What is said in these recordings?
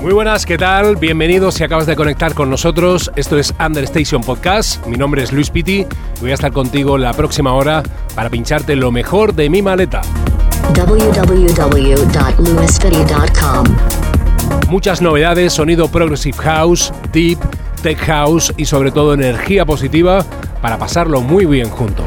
Muy buenas, ¿qué tal? Bienvenidos si acabas de conectar con nosotros. Esto es Understation Podcast. Mi nombre es Luis Pitti y voy a estar contigo la próxima hora para pincharte lo mejor de mi maleta. www.lewispity.com. Muchas novedades, sonido Progressive House, Deep, Tech House y sobre todo energía positiva para pasarlo muy bien juntos.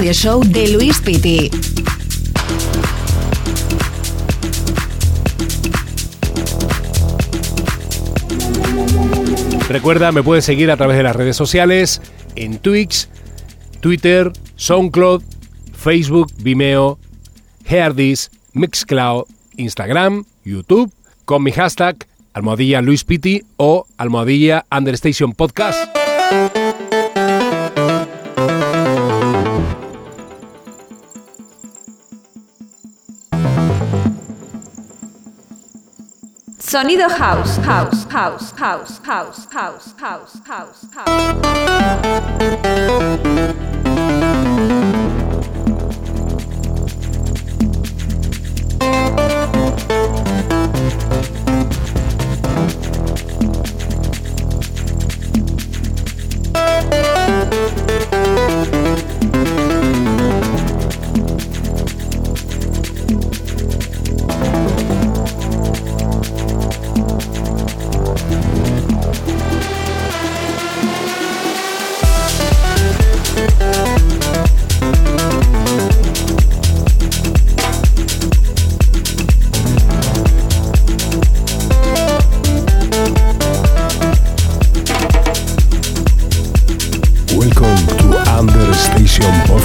Radio show de Luis Piti. Recuerda, me puedes seguir a través de las redes sociales, en Twitch, Twitter, SoundCloud, Facebook, Vimeo, Heardis, Mixcloud, Instagram, YouTube, con mi hashtag almohadilla Luis Piti o almohadilla Understation Podcast. Sonido house, house, house, house, house, house, house, house, house.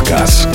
Podcast.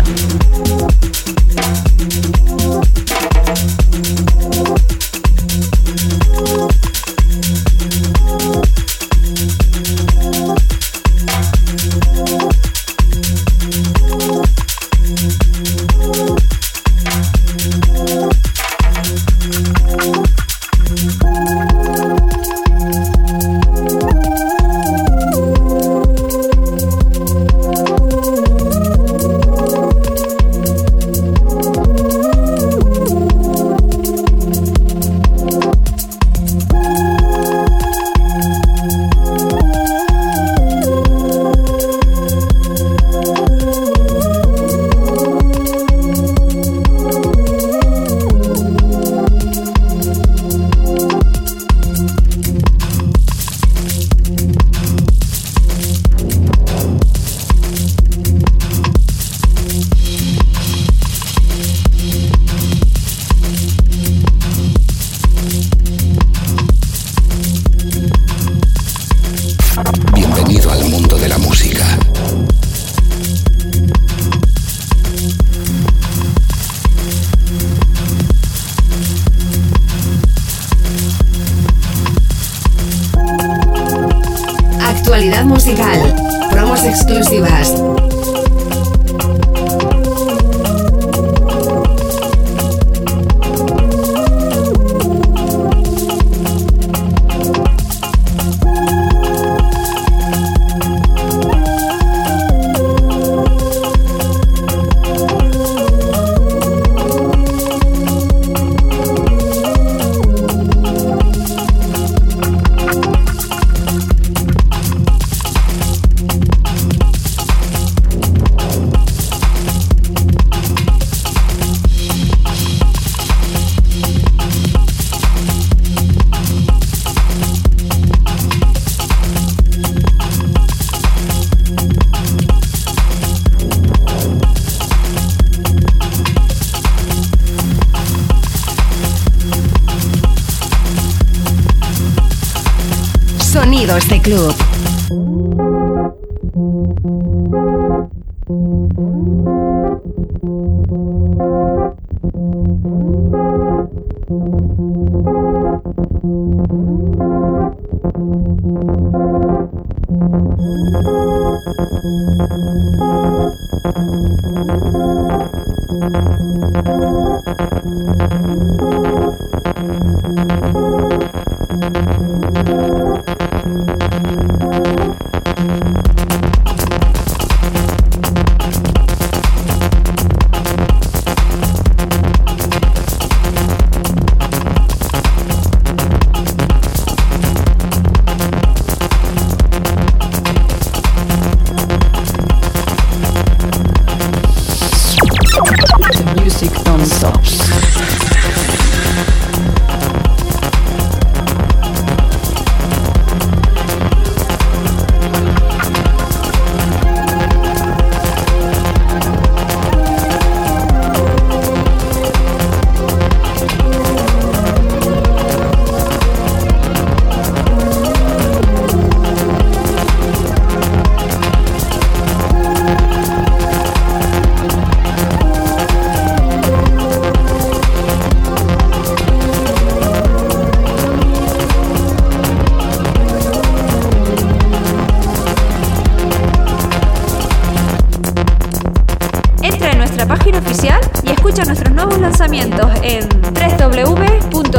Club.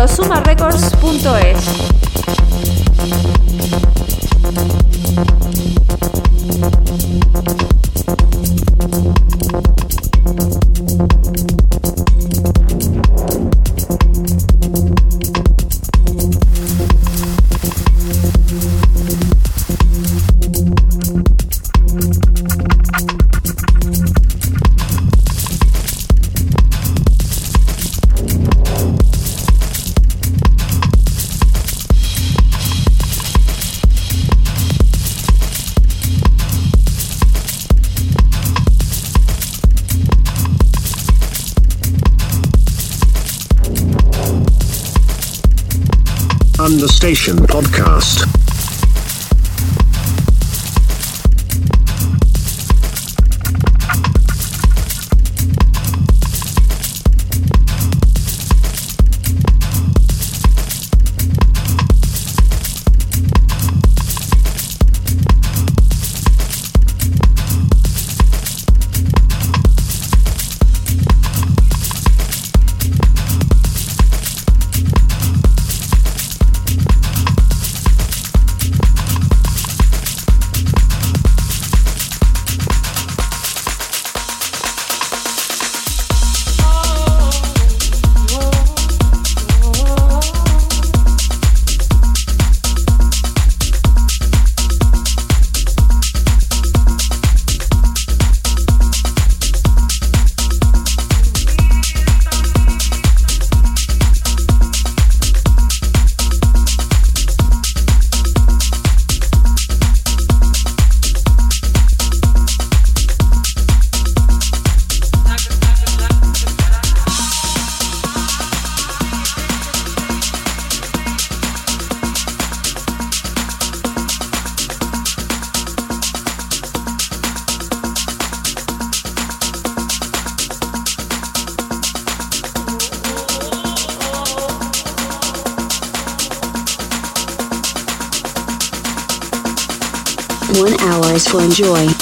Station enjoy.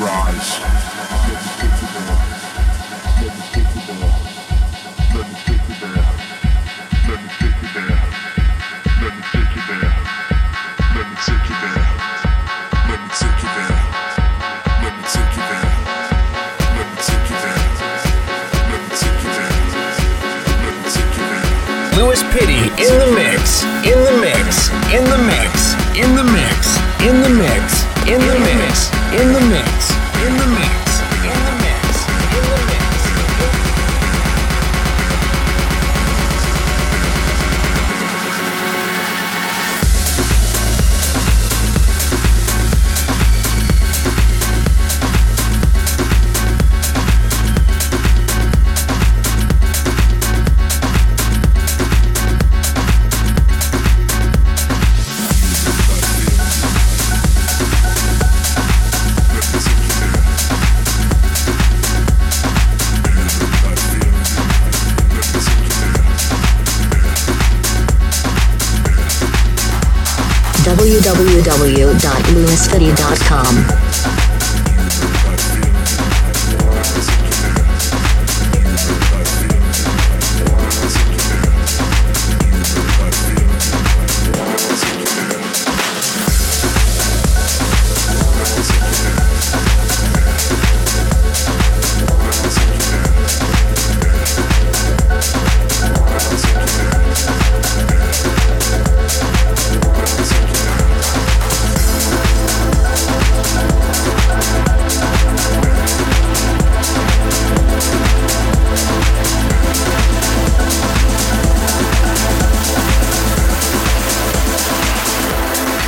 rise.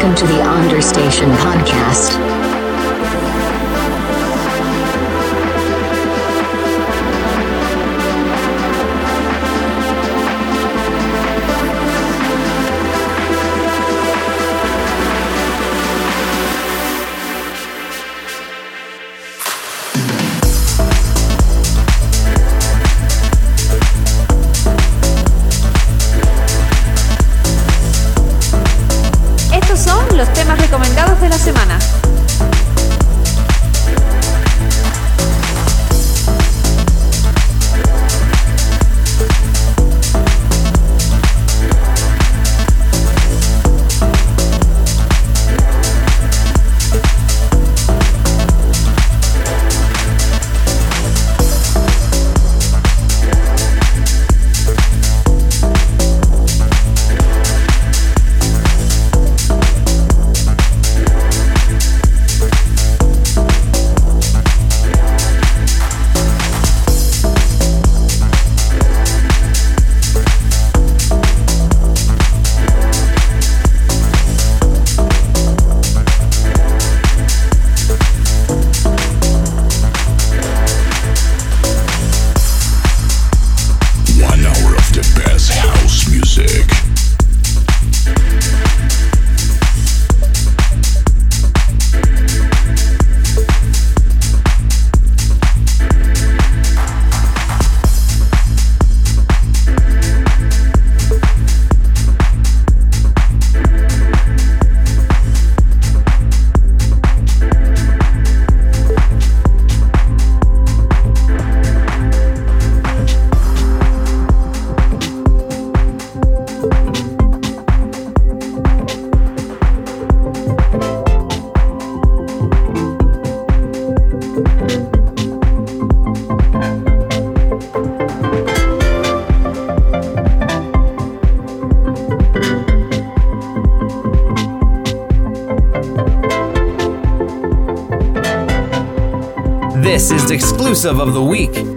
Welcome to the Onder Station podcast. Of the week.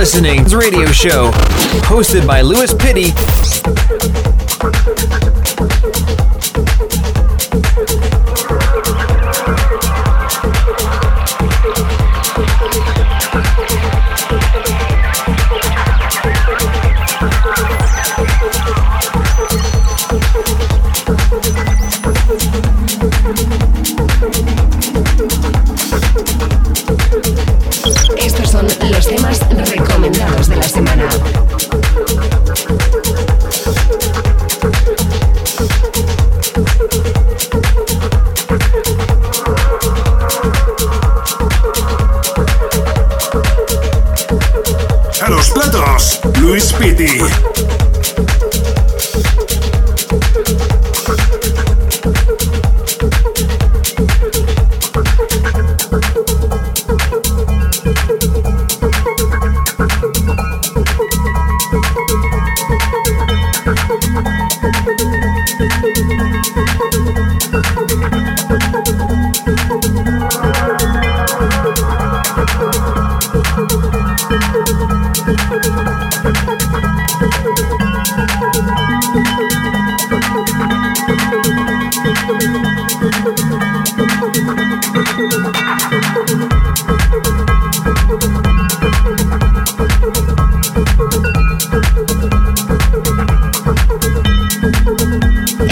listening to the radio show hosted by Louis Pitty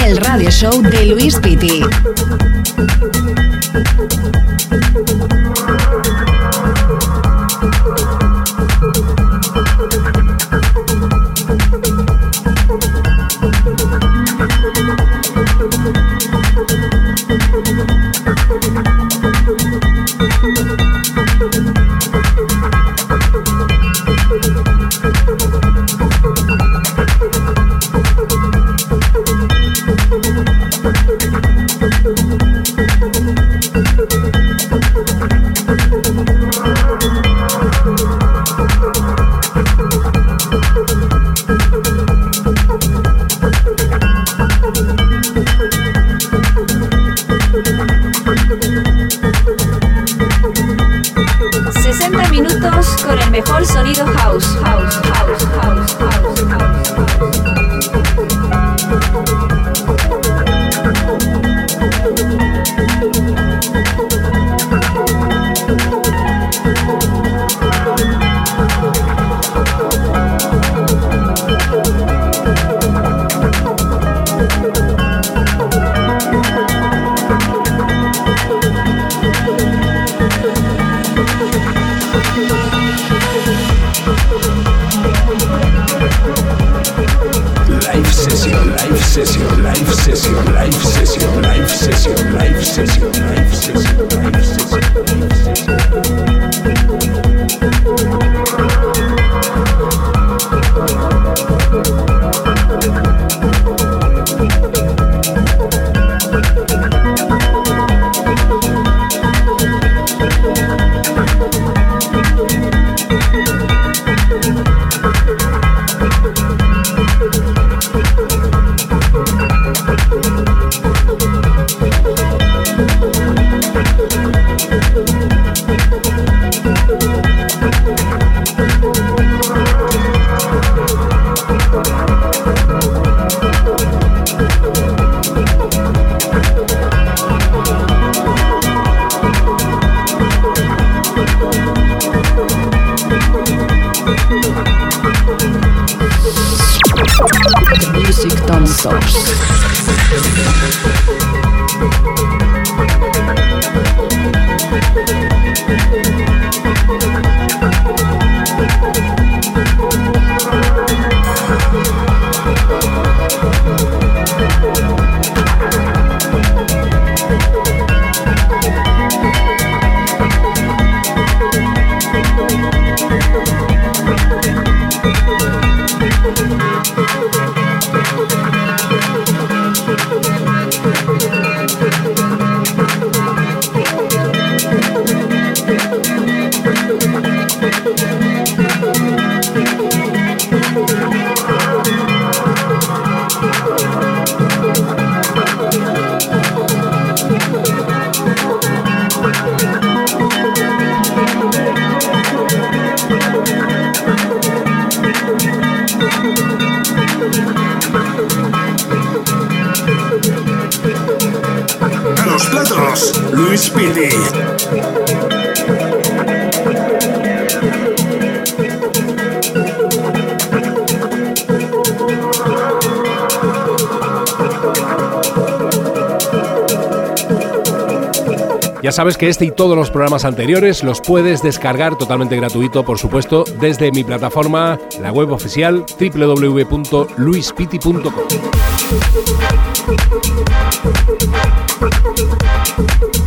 El radio show de Luis Piti. Luis Piti. Ya sabes que este y todos los programas anteriores los puedes descargar totalmente gratuito, por supuesto, desde mi plataforma, la web oficial www.luispiti.com. Thank you.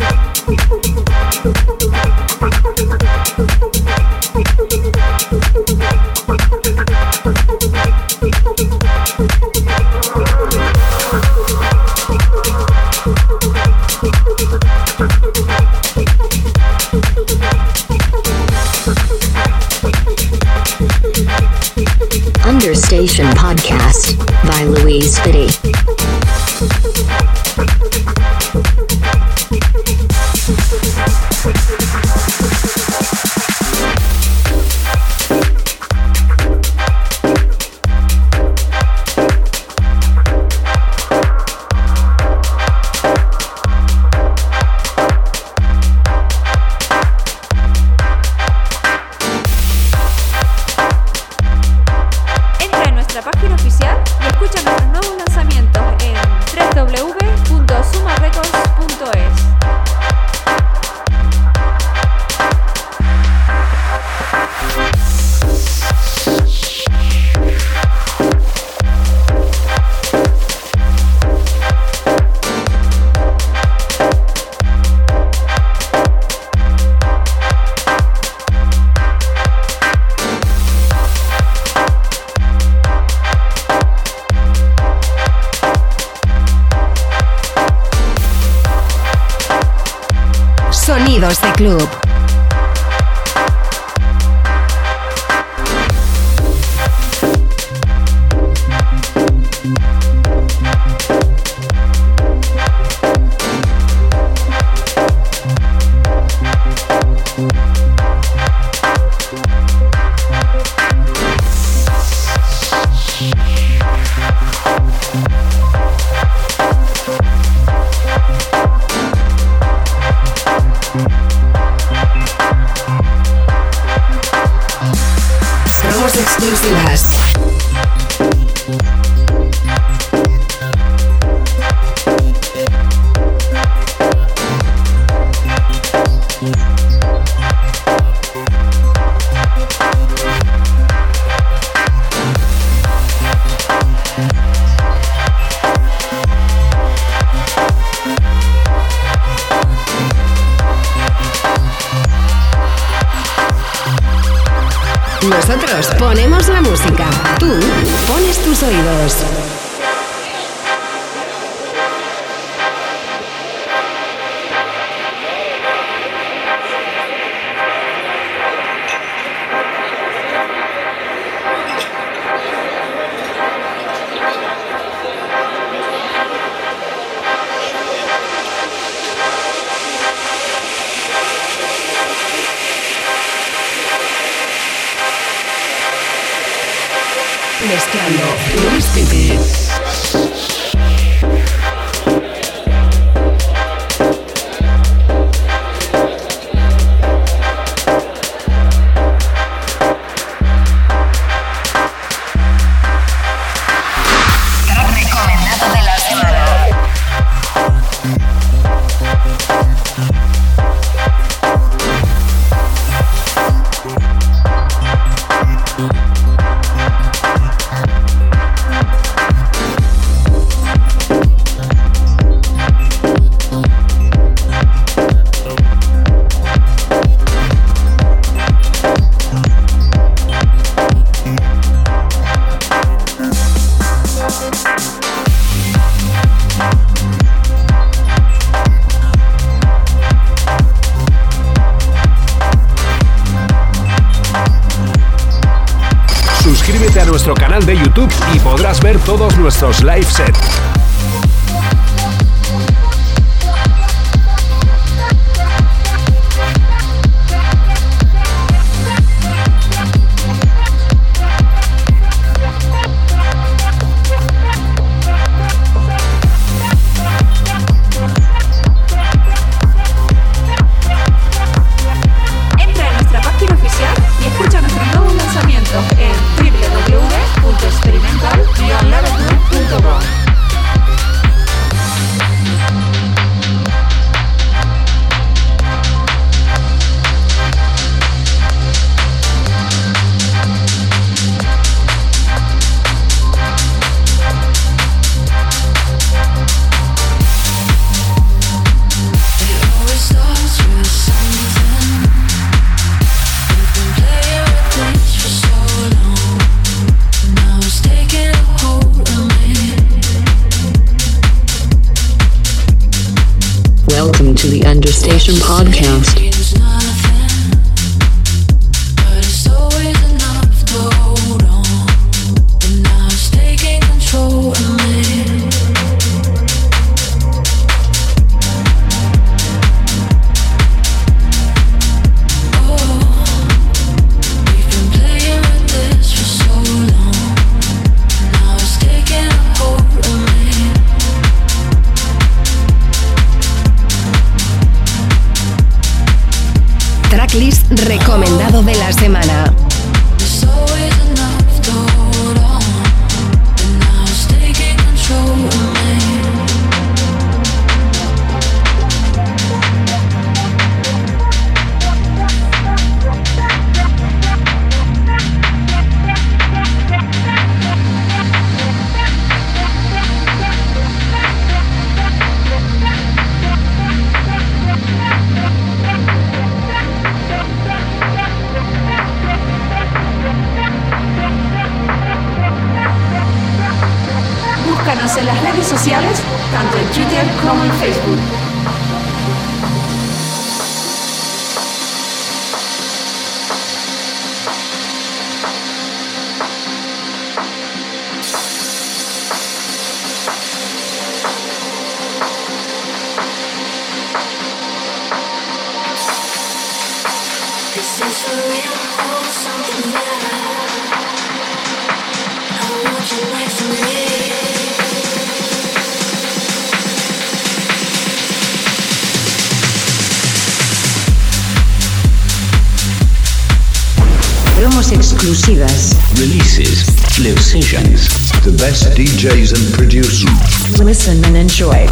Sonidos de club. Todos nuestros live sets. Station Podcast. Demos exclusivas. Releases, live sessions, the best DJs and producers. Listen and enjoy.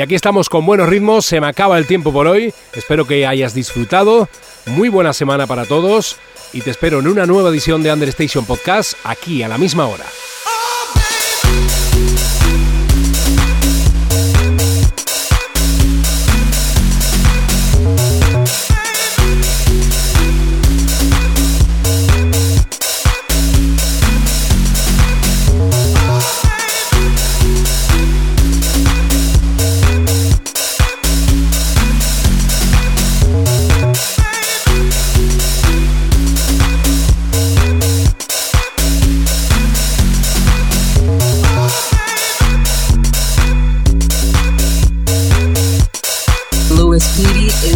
Y aquí estamos con buenos ritmos, se me acaba el tiempo por hoy, espero que hayas disfrutado, muy buena semana para todos y te espero en una nueva edición de Understation Podcast aquí a la misma hora.